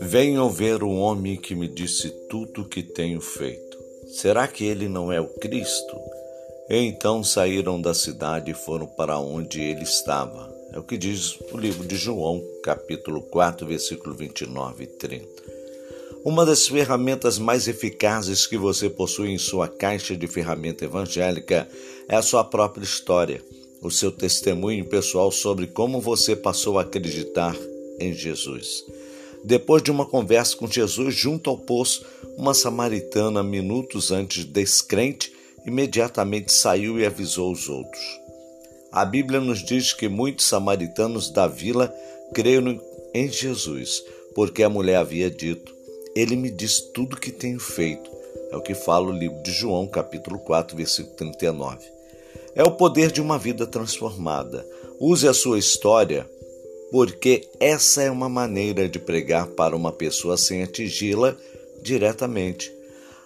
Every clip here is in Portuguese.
Venham ver o homem que me disse tudo o que tenho feito. Será que ele não é o Cristo? Então saíram da cidade e foram para onde ele estava. É o que diz o livro de João, capítulo 4, versículo 29 e 30. Uma das ferramentas mais eficazes que você possui em sua caixa de ferramenta evangélica é a sua própria história, o seu testemunho pessoal sobre como você passou a acreditar em Jesus. Depois de uma conversa com Jesus junto ao poço, uma samaritana, minutos antes descrente, imediatamente saiu e avisou os outros. A Bíblia nos diz que muitos samaritanos da vila creram em Jesus, porque a mulher havia dito: Ele me diz tudo o que tenho feito. É o que fala o livro de João, capítulo 4, versículo 39. É o poder de uma vida transformada. Use a sua história porque essa é uma maneira de pregar para uma pessoa sem atingi-la diretamente.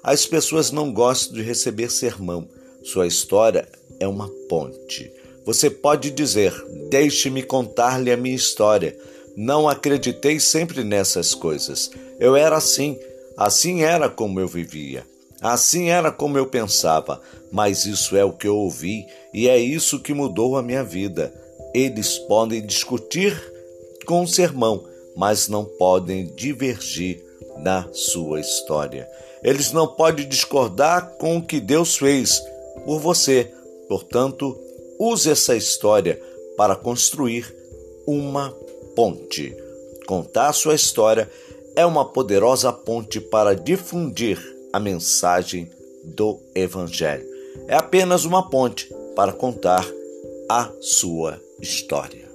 As pessoas não gostam de receber sermão. Sua história é uma ponte. Você pode dizer: Deixe-me contar-lhe a minha história. Não acreditei sempre nessas coisas. Eu era assim, assim era como eu vivia. Assim era como eu pensava, mas isso é o que eu ouvi e é isso que mudou a minha vida. Eles podem discutir com o sermão, mas não podem divergir na sua história. Eles não podem discordar com o que Deus fez por você. Portanto, use essa história para construir uma ponte. Contar sua história é uma poderosa ponte para difundir a mensagem do Evangelho. É apenas uma ponte para contar a sua história.